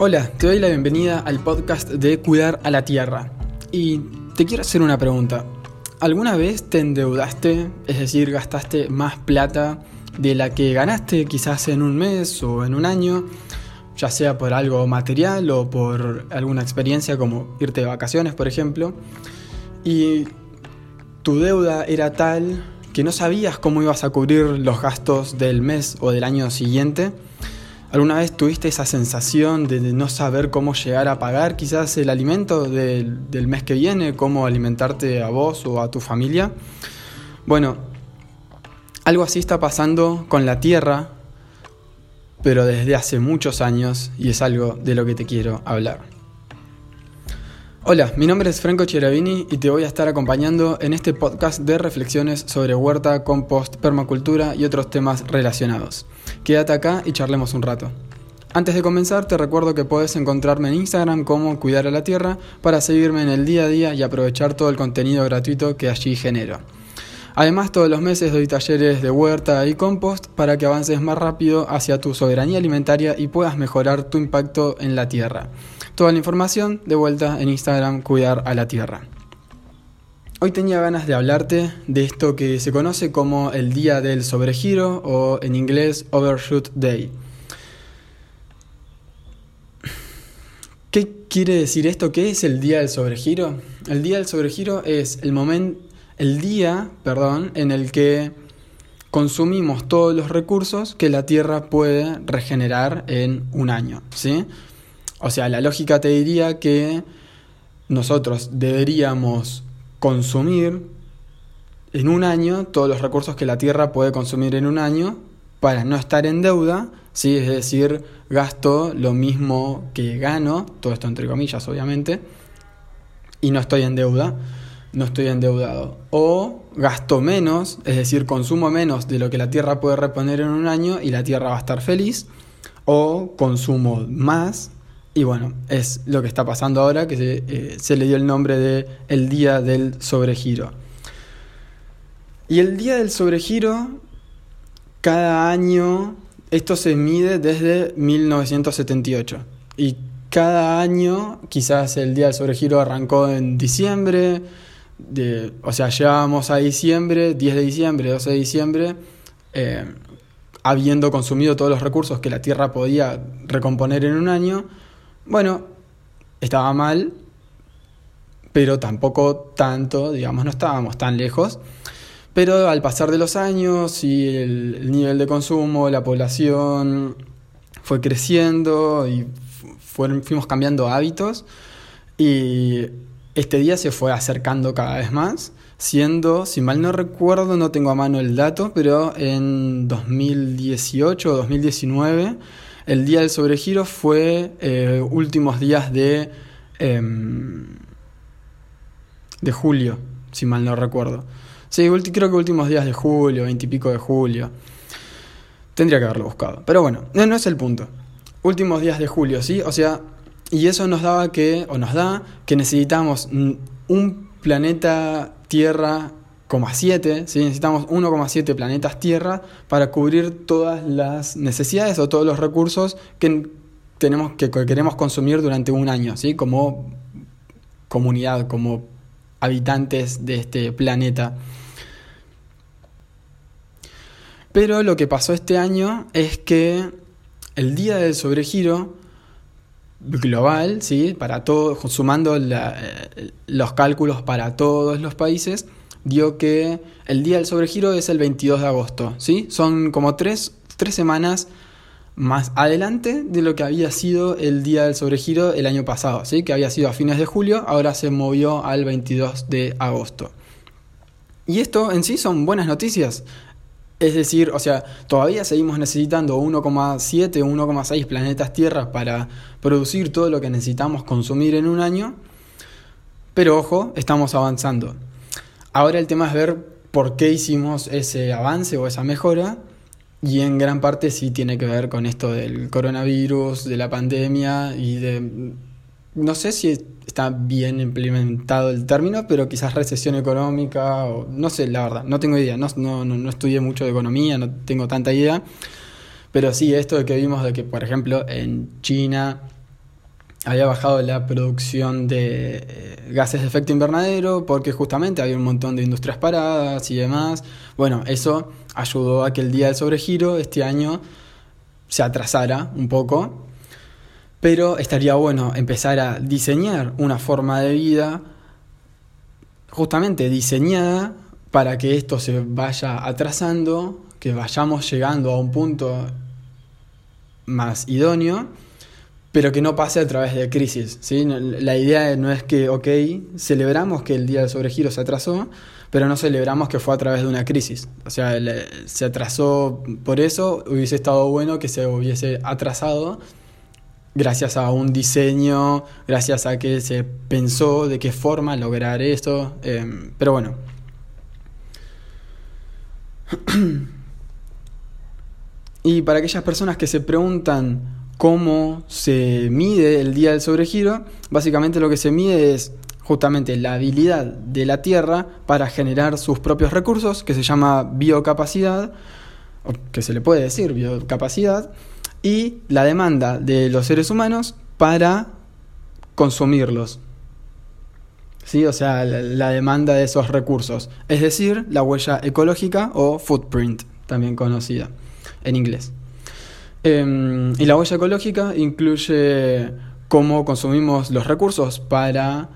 Hola, te doy la bienvenida al podcast de Cuidar a la Tierra. Y te quiero hacer una pregunta. ¿Alguna vez te endeudaste, es decir, gastaste más plata de la que ganaste quizás en un mes o en un año, ya sea por algo material o por alguna experiencia como irte de vacaciones, por ejemplo, y tu deuda era tal que no sabías cómo ibas a cubrir los gastos del mes o del año siguiente? ¿Alguna vez tuviste esa sensación de no saber cómo llegar a pagar quizás el alimento del, mes que viene, cómo alimentarte a vos o a tu familia? Bueno, algo así está pasando con la Tierra, pero desde hace muchos años y es algo de lo que te quiero hablar. Hola, mi nombre es Franco Cheravini y te voy a estar acompañando en este podcast de reflexiones sobre huerta, compost, permacultura y otros temas relacionados. Quédate acá y charlemos un rato. Antes de comenzar, te recuerdo que puedes encontrarme en Instagram como Cuidar a la Tierra para seguirme en el día a día y aprovechar todo el contenido gratuito que allí genero. Además, todos los meses doy talleres de huerta y compost para que avances más rápido hacia tu soberanía alimentaria y puedas mejorar tu impacto en la tierra. Toda la información de vuelta en Instagram Cuidar a la Tierra. Hoy tenía ganas de hablarte de esto que se conoce como el día del sobregiro o en inglés Overshoot Day. ¿Qué quiere decir esto? ¿Qué es el día del sobregiro? El día del sobregiro es el momento, el día, perdón, en el que consumimos todos los recursos que la Tierra puede regenerar en un año, ¿sí? O sea, la lógica te diría que nosotros deberíamos consumir en un año todos los recursos que la Tierra puede consumir en un año para no estar en deuda, ¿sí? es decir, gasto lo mismo que gano, todo esto entre comillas obviamente, y no estoy en deuda, no estoy endeudado. O gasto menos, es decir, consumo menos de lo que la Tierra puede reponer en un año y la Tierra va a estar feliz, o consumo más y bueno, es lo que está pasando ahora, que se, eh, le dio el nombre de el Día del Sobregiro. Y el Día del Sobregiro, cada año, esto se mide desde 1978. Y cada año, quizás el Día del Sobregiro arrancó en diciembre, de, o sea, llegábamos a diciembre, 10 de diciembre, 12 de diciembre, eh, habiendo consumido todos los recursos que la Tierra podía recomponer en un año, bueno, estaba mal, pero tampoco tanto, digamos, no estábamos tan lejos. Pero al pasar de los años y el, nivel de consumo, la población fue creciendo y fuimos cambiando hábitos y este día se fue acercando cada vez más, siendo, si mal no recuerdo, no tengo a mano el dato, pero en 2018 o 2019 el día del sobregiro fue eh, últimos días de, em, de julio, si mal no recuerdo. Sí, creo que últimos días de julio, veintipico de julio. Tendría que haberlo buscado. Pero bueno, no, no es el punto. Últimos días de julio, ¿sí? O sea, y eso nos daba que, o nos da, que necesitamos un planeta Tierra 1,7, ¿sí? necesitamos 1,7 planetas Tierra para cubrir todas las necesidades o todos los recursos que tenemos que, queremos consumir durante un año, ¿sí? como comunidad, como habitantes de este planeta. Pero lo que pasó este año es que el día del sobregiro global, ¿sí? para todos, sumando los cálculos para todos los países, dio que el día del sobregiro es el 22 de agosto, ¿sí? Son como tres, semanas más adelante de lo que había sido el día del sobregiro el año pasado, ¿sí? Que había sido a fines de julio, ahora se movió al 22 de agosto. Y esto en sí son buenas noticias. Es decir, o sea, todavía seguimos necesitando 1,7 o 1,6 planetas Tierra para producir todo lo que necesitamos consumir en un año. Pero ojo, estamos avanzando. Ahora el tema es ver por qué hicimos ese avance o esa mejora y en gran parte sí tiene que ver con esto del coronavirus, de la pandemia y de... No sé si está bien implementado el término, pero quizás recesión económica o no sé, la verdad, no tengo idea, no, no, no estudié mucho de economía, no tengo tanta idea, pero sí esto de que vimos de que, por ejemplo, en China había bajado la producción de eh, gases de efecto invernadero porque justamente había un montón de industrias paradas y demás. Bueno, eso ayudó a que el día del sobregiro este año se atrasara un poco, pero estaría bueno empezar a diseñar una forma de vida justamente diseñada para que esto se vaya atrasando, que vayamos llegando a un punto más idóneo pero que no pase a través de crisis. ¿sí? La idea no es que, ok, celebramos que el día del sobregiro se atrasó, pero no celebramos que fue a través de una crisis. O sea, se atrasó por eso, hubiese estado bueno que se hubiese atrasado gracias a un diseño, gracias a que se pensó de qué forma lograr esto, em, pero bueno. y para aquellas personas que se preguntan, cómo se mide el día del sobregiro, básicamente lo que se mide es justamente la habilidad de la Tierra para generar sus propios recursos, que se llama biocapacidad, o que se le puede decir biocapacidad, y la demanda de los seres humanos para consumirlos. ¿Sí? O sea, la, demanda de esos recursos, es decir, la huella ecológica o footprint, también conocida en inglés. Em, y la huella ecológica incluye cómo consumimos los recursos para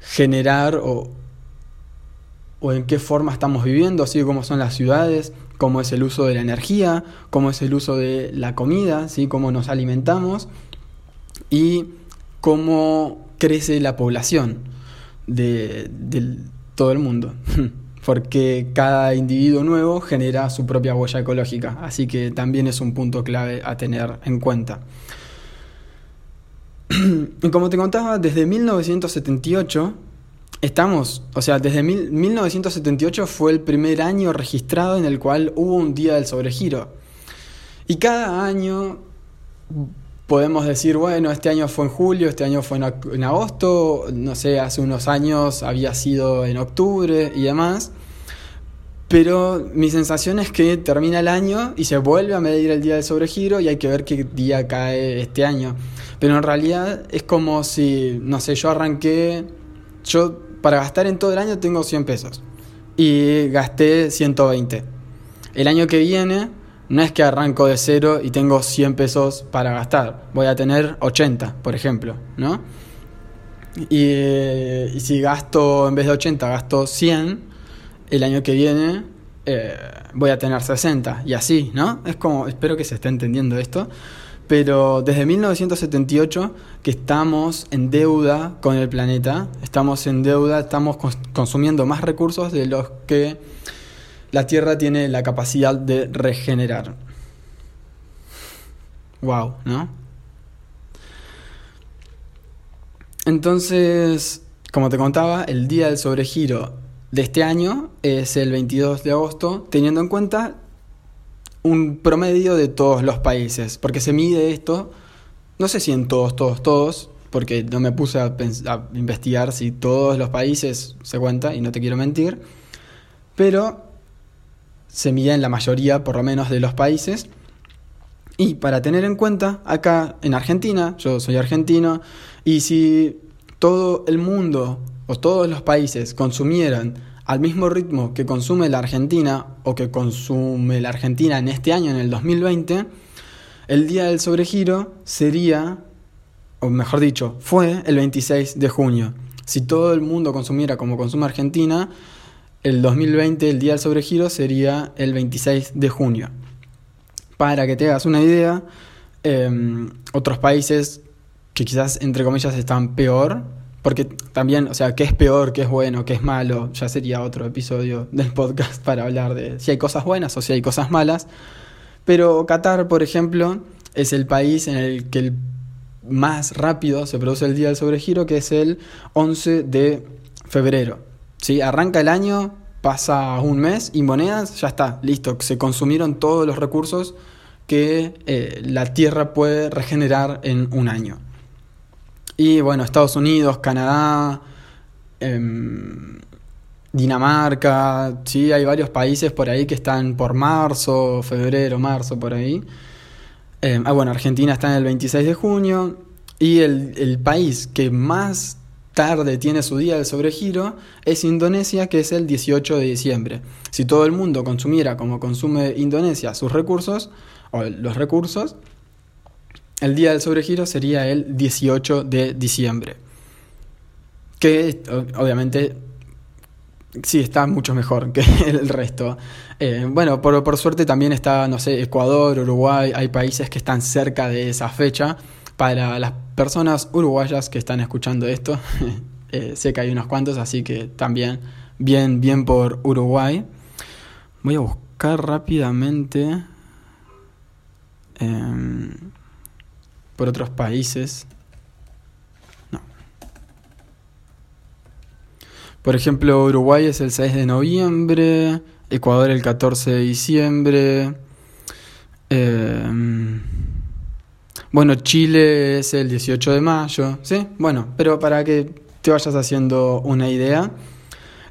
generar o, o en qué forma estamos viviendo, así como son las ciudades, cómo es el uso de la energía, cómo es el uso de la comida, ¿sí? cómo nos alimentamos y cómo crece la población de, de todo el mundo. porque cada individuo nuevo genera su propia huella ecológica, así que también es un punto clave a tener en cuenta. Y como te contaba, desde 1978 estamos, o sea, desde 1978 fue el primer año registrado en el cual hubo un día del sobregiro. Y cada año podemos decir, bueno, este año fue en julio, este año fue en, agosto, no sé, hace unos años había sido en octubre y demás. Pero mi sensación es que termina el año y se vuelve a medir el día del sobregiro y hay que ver qué día cae este año. Pero en realidad es como si, no sé, yo arranqué, yo para gastar en todo el año tengo 100 pesos y gasté 120. El año que viene no es que arranco de cero y tengo 100 pesos para gastar, voy a tener 80, por ejemplo, ¿no? Y, y si gasto, en vez de 80, gasto 100, el año que viene eh, voy a tener 60 y así, ¿no? Es como, espero que se esté entendiendo esto, pero desde 1978 que estamos en deuda con el planeta, estamos en deuda, estamos consumiendo más recursos de los que la Tierra tiene la capacidad de regenerar. Wow, ¿no? Entonces, como te contaba, el día del sobregiro de este año es el 22 de agosto, teniendo en cuenta un promedio de todos los países, porque se mide esto, no sé si en todos, todos, todos, porque no me puse a, investigar si todos los países se cuenta y no te quiero mentir, pero se mide en la mayoría, por lo menos, de los países. Y para tener en cuenta, acá en Argentina, yo soy argentino, y si todo el mundo o todos los países consumieran al mismo ritmo que consume la Argentina o que consume la Argentina en este año, en el 2020, el día del sobregiro sería, o mejor dicho, fue el 26 de junio. Si todo el mundo consumiera como consume Argentina, el 2020, el día del sobregiro, sería el 26 de junio. Para que te hagas una idea, em, otros países que quizás entre comillas están peor, porque también, o sea, qué es peor, qué es bueno, qué es malo, ya sería otro episodio del podcast para hablar de si hay cosas buenas o si hay cosas malas. Pero Qatar, por ejemplo, es el país en el que más rápido se produce el día del sobregiro, que es el 11 de febrero. ¿Sí? Arranca el año, pasa un mes y monedas, ya está, listo, se consumieron todos los recursos que eh, la Tierra puede regenerar en un año. Y bueno, Estados Unidos, Canadá, em, Dinamarca, sí, hay varios países por ahí que están por marzo, febrero, marzo, por ahí. Em, ah, bueno, Argentina está en el 26 de junio. Y el, el país que más tarde tiene su día del sobregiro es Indonesia, que es el 18 de diciembre. Si todo el mundo consumiera como consume Indonesia sus recursos, o los recursos, el día del sobregiro sería el 18 de diciembre. Que obviamente sí está mucho mejor que el resto. Eh, bueno, por, por suerte también está, no sé, Ecuador, Uruguay, hay países que están cerca de esa fecha para las personas uruguayas que están escuchando esto, eh, sé que hay unos cuantos, así que también bien, bien por Uruguay. Voy a buscar rápidamente em, por otros países. No. Por ejemplo, Uruguay es el 6 de noviembre, Ecuador el 14 de diciembre. Eh, bueno, Chile es el 18 de mayo, ¿sí? Bueno, pero para que te vayas haciendo una idea.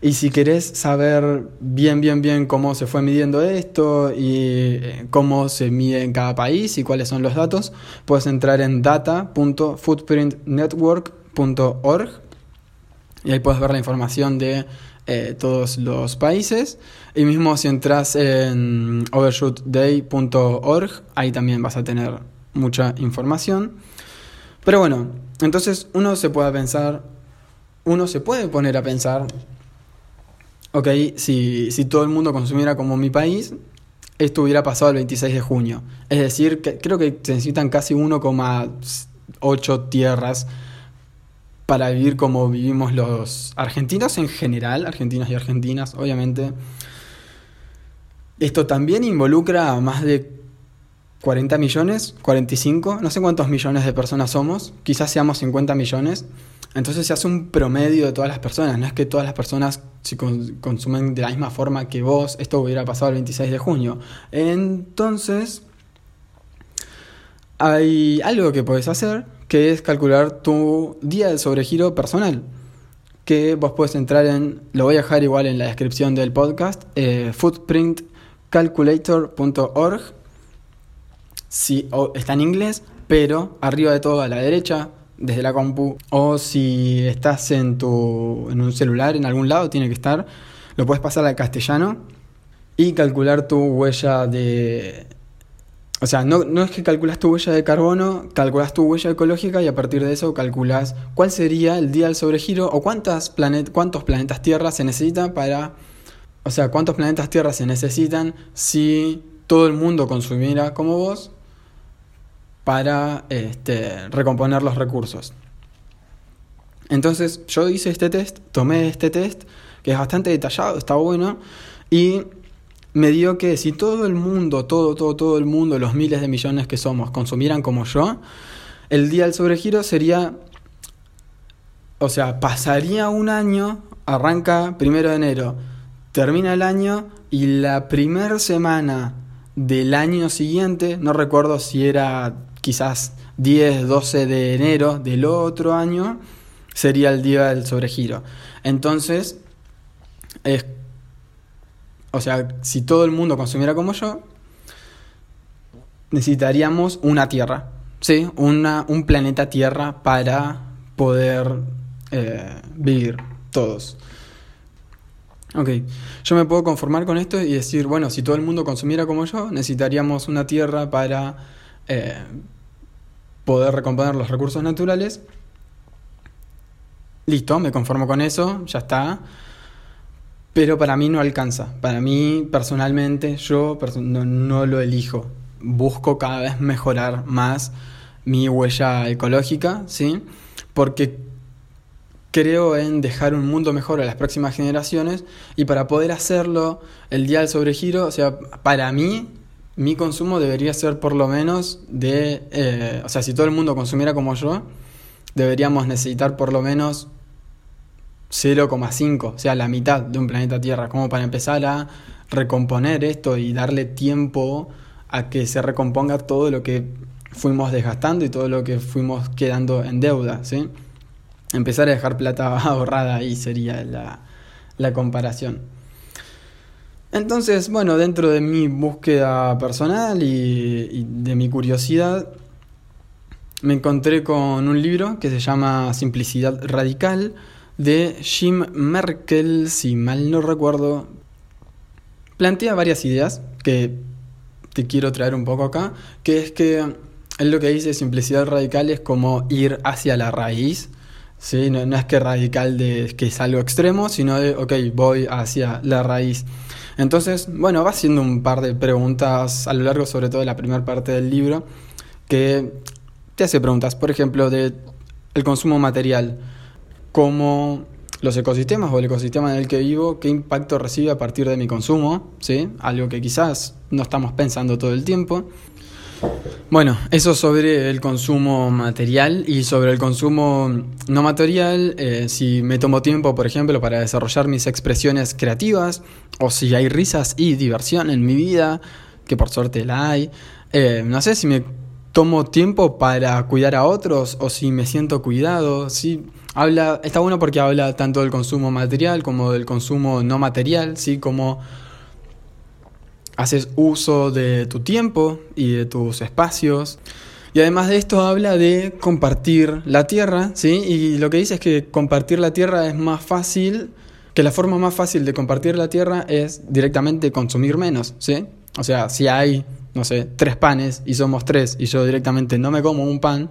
Y si querés saber bien, bien, bien cómo se fue midiendo esto y eh, cómo se mide en cada país y cuáles son los datos, puedes entrar en data.footprintnetwork.org y ahí puedes ver la información de eh, todos los países. Y mismo si entras en overshootday.org, ahí también vas a tener mucha información. Pero bueno, entonces uno se puede pensar, uno se puede poner a pensar, ok, si, si todo el mundo consumiera como mi país, esto hubiera pasado el 26 de junio. Es decir, creo que se necesitan casi 1,8 tierras para vivir como vivimos los argentinos en general, argentinos y argentinas, obviamente. Esto también involucra a más de 40 millones, 45, no sé cuántos millones de personas somos, quizás seamos 50 millones. Entonces se hace un promedio de todas las personas, no es que todas las personas si consumen de la misma forma que vos, esto hubiera pasado el 26 de junio. Entonces, hay algo que puedes hacer, que es calcular tu día de sobregiro personal, que vos puedes entrar en, lo voy a dejar igual en la descripción del podcast, eh, footprintcalculator.org si, está en inglés, pero arriba de todo a la derecha, desde la compu, o si estás en, tu, en un celular en algún lado, tiene que estar, lo puedes pasar al castellano y calcular tu huella de... O sea, no, no es que calculas tu huella de carbono, calculas tu huella ecológica y a partir de eso calculas cuál sería el día del sobregiro o cuántas planet, cuántos planetas Tierra se necesitan para... O sea, cuántos planetas Tierra se necesitan si todo el mundo consumiera como vos para este, recomponer los recursos. Entonces yo hice este test, tomé este test, que es bastante detallado, está bueno, y me dio que si todo el mundo, todo, todo, todo el mundo, los miles de millones que somos, consumieran como yo, el día del sobregiro sería, o sea, pasaría un año, arranca primero de enero, termina el año y la primera semana del año siguiente, no recuerdo si era quizás 10, 12 de enero del otro año sería el día del sobregiro. Entonces, es, o sea, si todo el mundo consumiera como yo, necesitaríamos una Tierra, ¿sí? Una, un planeta Tierra para poder eh, vivir todos. Ok, yo me puedo conformar con esto y decir, bueno, si todo el mundo consumiera como yo, necesitaríamos una Tierra para eh, poder recomponer los recursos naturales. Listo, me conformo con eso, ya está. Pero para mí no alcanza. Para mí, personalmente, yo no, lo elijo. Busco cada vez mejorar más mi huella ecológica, ¿sí? Porque creo en dejar un mundo mejor a las próximas generaciones y para poder hacerlo, el día del sobregiro, o sea, para mí mi consumo debería ser por lo menos de, eh, o sea, si todo el mundo consumiera como yo, deberíamos necesitar por lo menos 0,5, o sea, la mitad de un planeta Tierra, como para empezar a recomponer esto y darle tiempo a que se recomponga todo lo que fuimos desgastando y todo lo que fuimos quedando en deuda, ¿sí? Empezar a dejar plata ahorrada ahí sería la, la comparación. Entonces, bueno, dentro de mi búsqueda personal y, de mi curiosidad, me encontré con un libro que se llama Simplicidad Radical de Jim Merkel, si mal no recuerdo. Plantea varias ideas que te quiero traer un poco acá, que es que él lo que dice simplicidad radical es como ir hacia la raíz. ¿sí? No, es que radical de que es algo extremo, sino de, ok, voy hacia la raíz. Entonces, bueno, va haciendo un par de preguntas a lo largo, sobre todo de la primera parte del libro, que te hace preguntas, por ejemplo, de el consumo material, cómo los ecosistemas o el ecosistema en el que vivo, qué impacto recibe a partir de mi consumo, ¿sí? Algo que quizás no estamos pensando todo el tiempo. Bueno, eso sobre el consumo material y sobre el consumo no material, eh, si me tomo tiempo, por ejemplo, para desarrollar mis expresiones creativas, o si hay risas y diversión en mi vida, que por suerte la hay, eh, no sé si me tomo tiempo para cuidar a otros o si me siento cuidado, ¿sí? Habla, está bueno porque habla tanto del consumo material como del consumo no material, ¿sí? Como haces uso de tu tiempo y de tus espacios. Y además de esto habla de compartir la tierra, ¿sí? Y lo que dice es que compartir la tierra es más fácil, que la forma más fácil de compartir la tierra es directamente consumir menos, ¿sí? O sea, si hay no sé, tres panes y somos tres y yo directamente no me como un pan,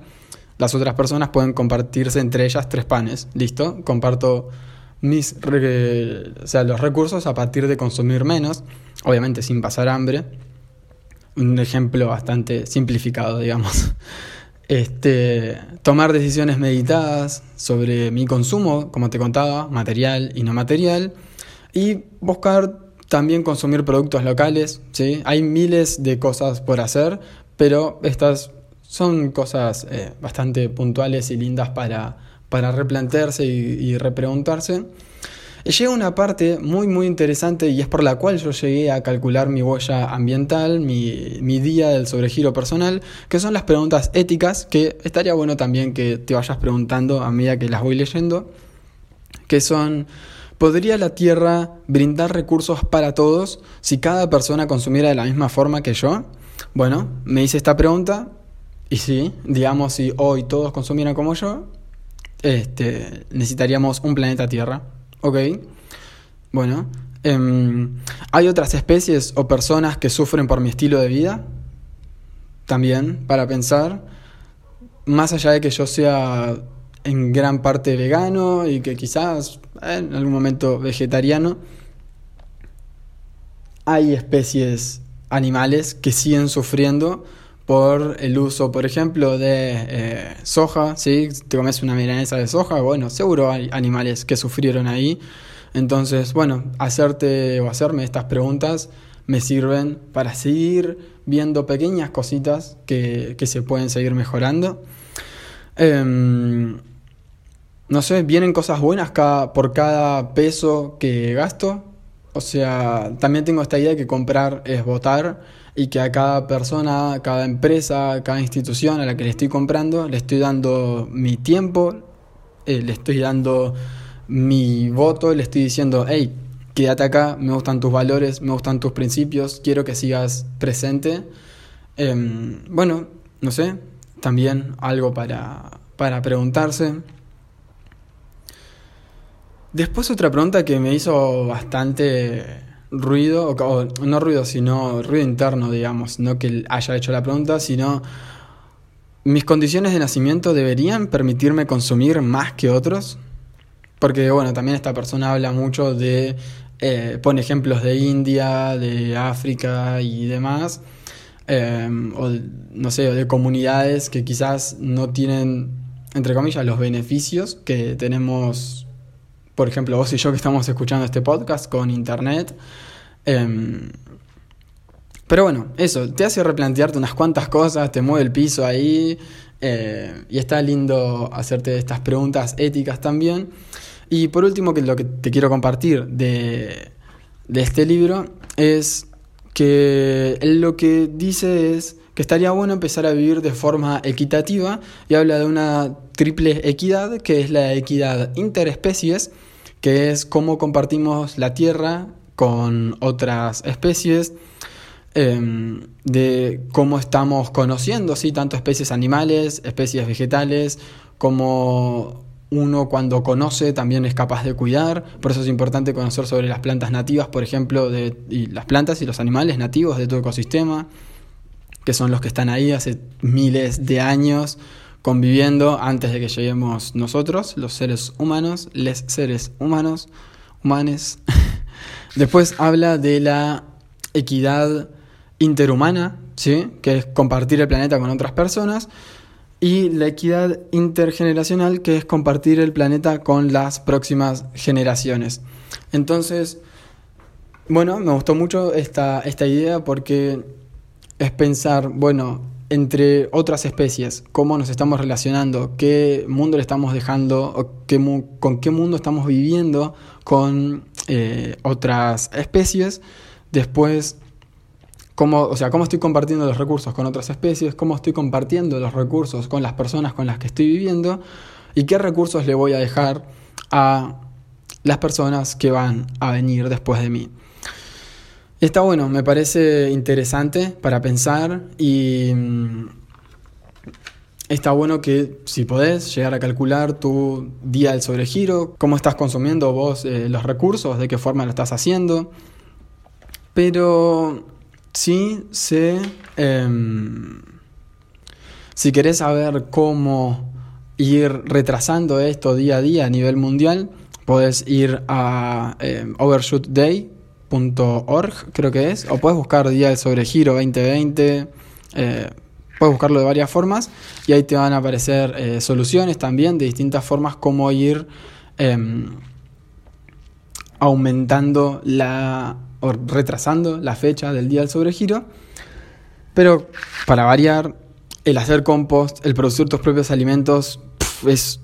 las otras personas pueden compartirse entre ellas tres panes. ¿Listo? Comparto mis o sea, los recursos a partir de consumir menos, obviamente sin pasar hambre. Un ejemplo bastante simplificado, digamos. Este, tomar decisiones meditadas sobre mi consumo, como te contaba, material y no material, y buscar también consumir productos locales, ¿sí? Hay miles de cosas por hacer, pero estas son cosas eh, bastante puntuales y lindas para, para replantearse y, repreguntarse. Llega una parte muy muy interesante y es por la cual yo llegué a calcular mi huella ambiental, mi, mi día del sobregiro personal, que son las preguntas éticas, que estaría bueno también que te vayas preguntando a medida que las voy leyendo, que son ¿Podría la Tierra brindar recursos para todos si cada persona consumiera de la misma forma que yo? Bueno, me hice esta pregunta y sí, digamos, si hoy todos consumieran como yo, este, necesitaríamos un planeta Tierra. ¿Ok? Bueno, em, ¿hay otras especies o personas que sufren por mi estilo de vida? También, para pensar, más allá de que yo sea en gran parte vegano y que quizás en algún momento vegetariano, hay especies animales que siguen sufriendo por el uso, por ejemplo, de eh, soja, ¿sí? Te comes una milanesa de soja, bueno, seguro hay animales que sufrieron ahí. Entonces, bueno, hacerte o hacerme estas preguntas me sirven para seguir viendo pequeñas cositas que, que se pueden seguir mejorando. Em, no sé, vienen cosas buenas cada, por cada peso que gasto. O sea, también tengo esta idea de que comprar es votar y que a cada persona, cada empresa, cada institución a la que le estoy comprando, le estoy dando mi tiempo, eh, le estoy dando mi voto, le estoy diciendo, hey, quédate acá, me gustan tus valores, me gustan tus principios, quiero que sigas presente. Em, bueno, no sé, también algo para, para preguntarse. Después otra pregunta que me hizo bastante ruido, o, no ruido, sino ruido interno, digamos, no que haya hecho la pregunta, sino mis condiciones de nacimiento deberían permitirme consumir más que otros. Porque, bueno, también esta persona habla mucho de, eh, pone ejemplos de India, de África y demás, eh, o no sé, de comunidades que quizás no tienen, entre comillas, los beneficios que tenemos por ejemplo, vos y yo que estamos escuchando este podcast con internet. Em, pero bueno, eso, te hace replantearte unas cuantas cosas, te mueve el piso ahí eh, y está lindo hacerte estas preguntas éticas también. Y por último, que lo que te quiero compartir de, de este libro es que lo que dice es que estaría bueno empezar a vivir de forma equitativa y habla de una triple equidad, que es la equidad interespecies, que es cómo compartimos la tierra con otras especies, em, de cómo estamos conociendo, ¿sí? tanto especies animales, especies vegetales, como uno cuando conoce también es capaz de cuidar, por eso es importante conocer sobre las plantas nativas, por ejemplo, de, y las plantas y los animales nativos de tu ecosistema, que son los que están ahí hace miles de años conviviendo antes de que lleguemos nosotros, los seres humanos, les seres humanos, humanes. Después habla de la equidad interhumana, ¿sí? que es compartir el planeta con otras personas y la equidad intergeneracional, que es compartir el planeta con las próximas generaciones. Entonces, bueno, me gustó mucho esta, esta idea porque es pensar, bueno, entre otras especies, cómo nos estamos relacionando, qué mundo le estamos dejando, o qué, con qué mundo estamos viviendo con eh, otras especies. Después, cómo, o sea, cómo estoy compartiendo los recursos con otras especies, cómo estoy compartiendo los recursos con las personas con las que estoy viviendo y qué recursos le voy a dejar a las personas que van a venir después de mí. Está bueno, me parece interesante para pensar y mm, está bueno que si podés llegar a calcular tu día del sobregiro, cómo estás consumiendo vos eh, los recursos, de qué forma lo estás haciendo, pero Sí sé. Em, si querés saber cómo ir retrasando esto día a día a nivel mundial, podés ir a em, overshootday.org, creo que es, o puedes buscar Día del Sobregiro 2020. Eh, puedes buscarlo de varias formas y ahí te van a aparecer eh, soluciones también de distintas formas como ir em, aumentando la o retrasando la fecha del día del sobregiro. Pero para variar, el hacer compost, el producir tus propios alimentos es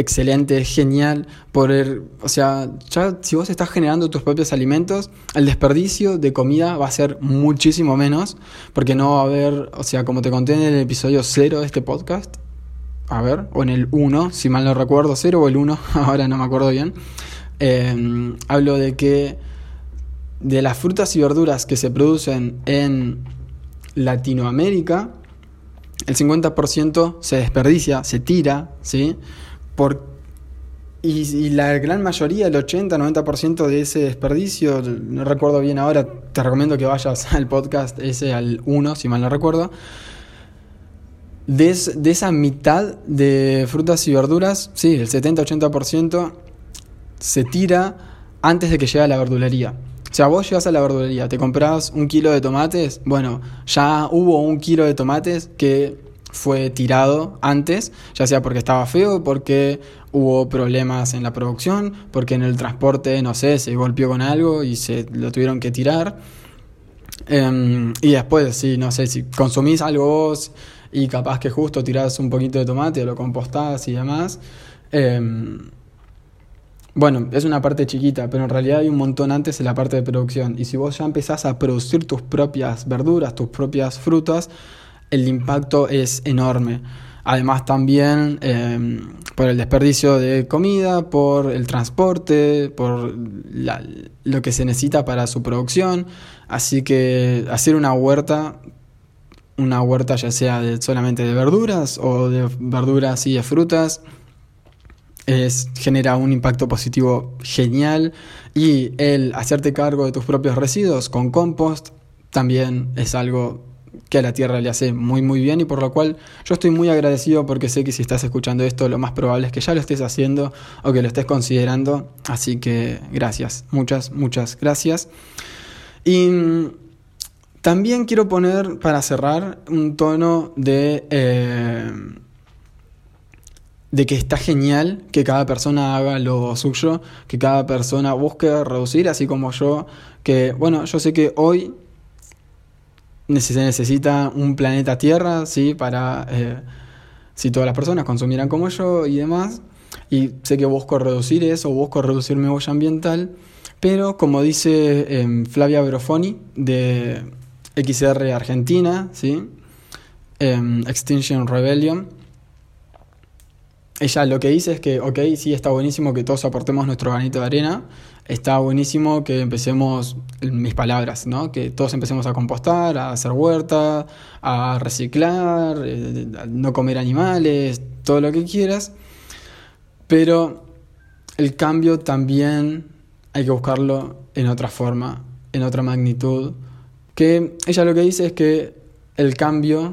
excelente, genial. Poder, o sea, ya si vos estás generando tus propios alimentos, el desperdicio de comida va a ser muchísimo menos, porque no va a haber, o sea, como te conté en el episodio 0 de este podcast, a ver, o en el 1, si mal no recuerdo, 0 o el 1, ahora no me acuerdo bien, eh, hablo de que de las frutas y verduras que se producen en Latinoamérica, el 50% se desperdicia, se tira, ¿sí? Por, y, la gran mayoría, el 80-90% de ese desperdicio, no recuerdo bien ahora, te recomiendo que vayas al podcast ese, al 1, si mal no recuerdo, de, de esa mitad de frutas y verduras, sí, el 70-80% se tira antes de que llegue a la verdulería. O sea, vos llegas a la verdulería, te compras un kilo de tomates, bueno, ya hubo un kilo de tomates que fue tirado antes, ya sea porque estaba feo, porque hubo problemas en la producción, porque en el transporte, no sé, se golpeó con algo y se lo tuvieron que tirar. Em, y después, sí, no sé, si consumís algo vos y capaz que justo tirás un poquito de tomate o lo compostás y demás. Em, bueno, es una parte chiquita, pero en realidad hay un montón antes en la parte de producción. Y si vos ya empezás a producir tus propias verduras, tus propias frutas, el impacto es enorme. Además también em, por el desperdicio de comida, por el transporte, por lo que se necesita para su producción. Así que hacer una huerta, una huerta ya sea solamente de verduras o de verduras y de frutas, es, genera un impacto positivo genial y el hacerte cargo de tus propios residuos con compost también es algo que a la tierra le hace muy muy bien y por lo cual yo estoy muy agradecido porque sé que si estás escuchando esto lo más probable es que ya lo estés haciendo o que lo estés considerando. Así que gracias muchas muchas gracias. Y mm, también quiero poner para cerrar un tono de eh, de que está genial que cada persona haga lo suyo, que cada persona busque reducir, así como yo, que bueno, yo sé que hoy se necesita un planeta Tierra, ¿sí? Para eh, si todas las personas consumieran como yo y demás, y sé que busco reducir eso, busco reducir mi huella ambiental, pero como dice em, Flavia Brofoni de XR Argentina, ¿sí? Em, Extinction Rebellion, ella lo que dice es que, ok, sí, está buenísimo que todos aportemos nuestro granito de arena, está buenísimo que empecemos, mis palabras, ¿no? Que todos empecemos a compostar, a hacer huerta, a reciclar, eh, no comer animales, todo lo que quieras, pero el cambio también hay que buscarlo en otra forma, en otra magnitud, que ella lo que dice es que el cambio,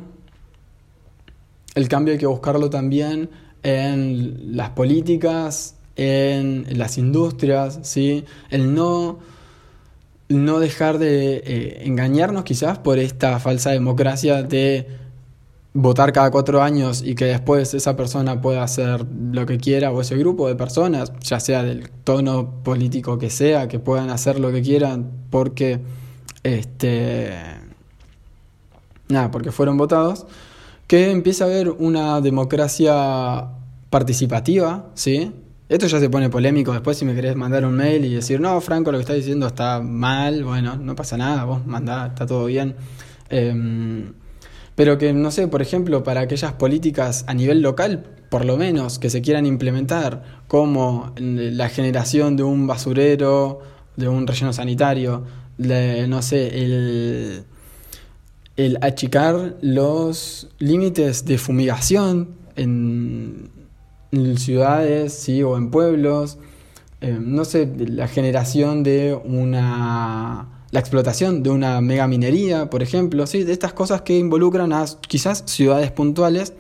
el cambio hay que buscarlo también en las políticas, en las industrias, ¿sí? el no, no dejar de eh, engañarnos quizás por esta falsa democracia de votar cada cuatro años y que después esa persona pueda hacer lo que quiera o ese grupo de personas, ya sea del tono político que sea, que puedan hacer lo que quieran porque este nada, porque fueron votados, que empieza a haber una democracia participativa, ¿sí? Esto ya se pone polémico después si me querés mandar un mail y decir, no, Franco, lo que estás diciendo está mal, bueno, no pasa nada, vos mandá, está todo bien. Em, pero que, no sé, por ejemplo, para aquellas políticas a nivel local, por lo menos, que se quieran implementar, como la generación de un basurero, de un relleno sanitario, no sé, el achicar los límites de fumigación en, ciudades ¿sí? o en pueblos, eh, no sé, la generación de una la explotación de una mega minería, por ejemplo, ¿sí? de estas cosas que involucran a quizás ciudades puntuales,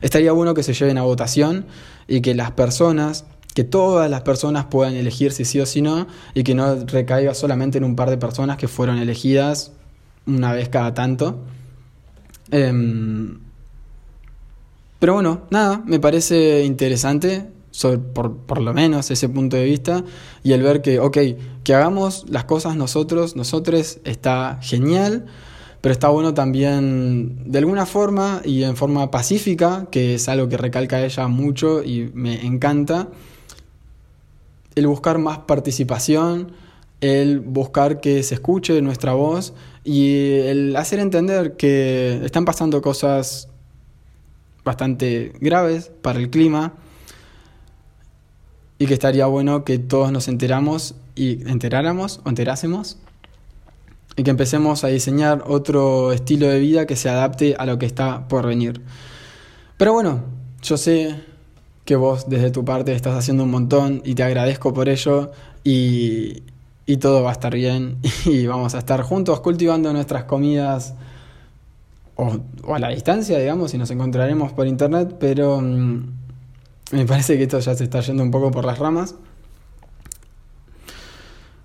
estaría bueno que se lleven a votación y que las personas, que todas las personas puedan elegir si sí o si no, y que no recaiga solamente en un par de personas que fueron elegidas una vez cada tanto. Em, pero bueno, nada, me parece interesante por, lo menos ese punto de vista, y el ver que, ok, que hagamos las cosas nosotros, nosotros, está genial, pero está bueno también de alguna forma y en forma pacífica, que es algo que recalca ella mucho y me encanta, el buscar más participación, el buscar que se escuche nuestra voz y el hacer entender que están pasando cosas bastante graves para el clima, y que estaría bueno que todos nos enteramos y enteráramos o enterásemos y que empecemos a diseñar otro estilo de vida que se adapte a lo que está por venir. Pero bueno, yo sé que vos desde tu parte estás haciendo un montón y te agradezco por ello y, y todo va a estar bien y vamos a estar juntos cultivando nuestras comidas o, a la distancia, digamos, y nos encontraremos por internet, pero... Mm, me parece que esto ya se está yendo un poco por las ramas.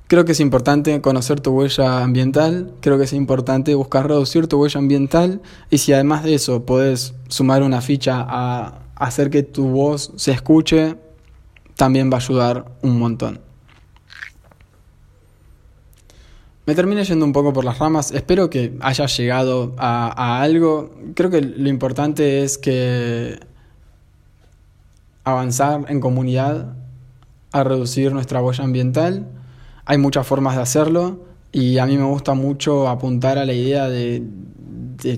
Creo que es importante conocer tu huella ambiental, creo que es importante buscar reducir tu huella ambiental y si además de eso puedes sumar una ficha a hacer que tu voz se escuche, también va a ayudar un montón. Me terminé yendo un poco por las ramas, espero que hayas llegado a, a algo, creo que lo importante es que avanzar en comunidad a reducir nuestra huella ambiental. Hay muchas formas de hacerlo y a mí me gusta mucho apuntar a la idea de,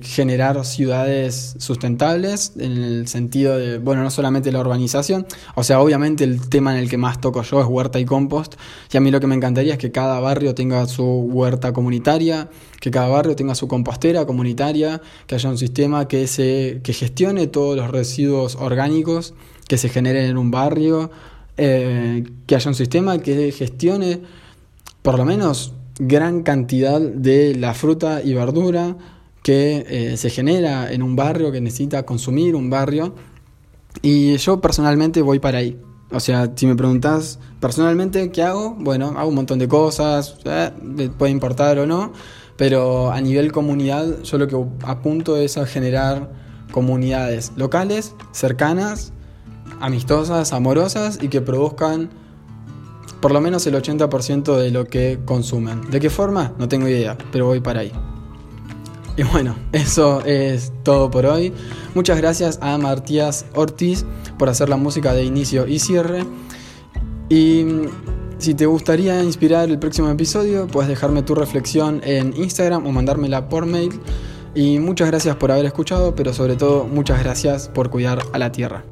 generar ciudades sustentables en el sentido de, bueno, no solamente la urbanización, o sea, obviamente el tema en el que más toco yo es huerta y compost, y a mí lo que me encantaría es que cada barrio tenga su huerta comunitaria, que cada barrio tenga su compostera comunitaria, que haya un sistema que, se, que gestione todos los residuos orgánicos que se generen en un barrio, eh, que haya un sistema que gestione por lo menos gran cantidad de la fruta y verdura que eh, se genera en un barrio, que necesita consumir un barrio. Y yo personalmente voy para ahí. O sea, si me preguntas personalmente qué hago, bueno, hago un montón de cosas, eh, puede importar o no, pero a nivel comunidad yo lo que apunto es a generar comunidades locales, cercanas, amistosas, amorosas y que produzcan por lo menos el 80% de lo que consumen. ¿De qué forma? No tengo idea, pero voy para ahí. Y bueno, eso es todo por hoy. Muchas gracias a Martías Ortiz por hacer la música de inicio y cierre. Y si te gustaría inspirar el próximo episodio, puedes dejarme tu reflexión en Instagram o mandármela por mail. Y muchas gracias por haber escuchado, pero sobre todo muchas gracias por cuidar a la Tierra.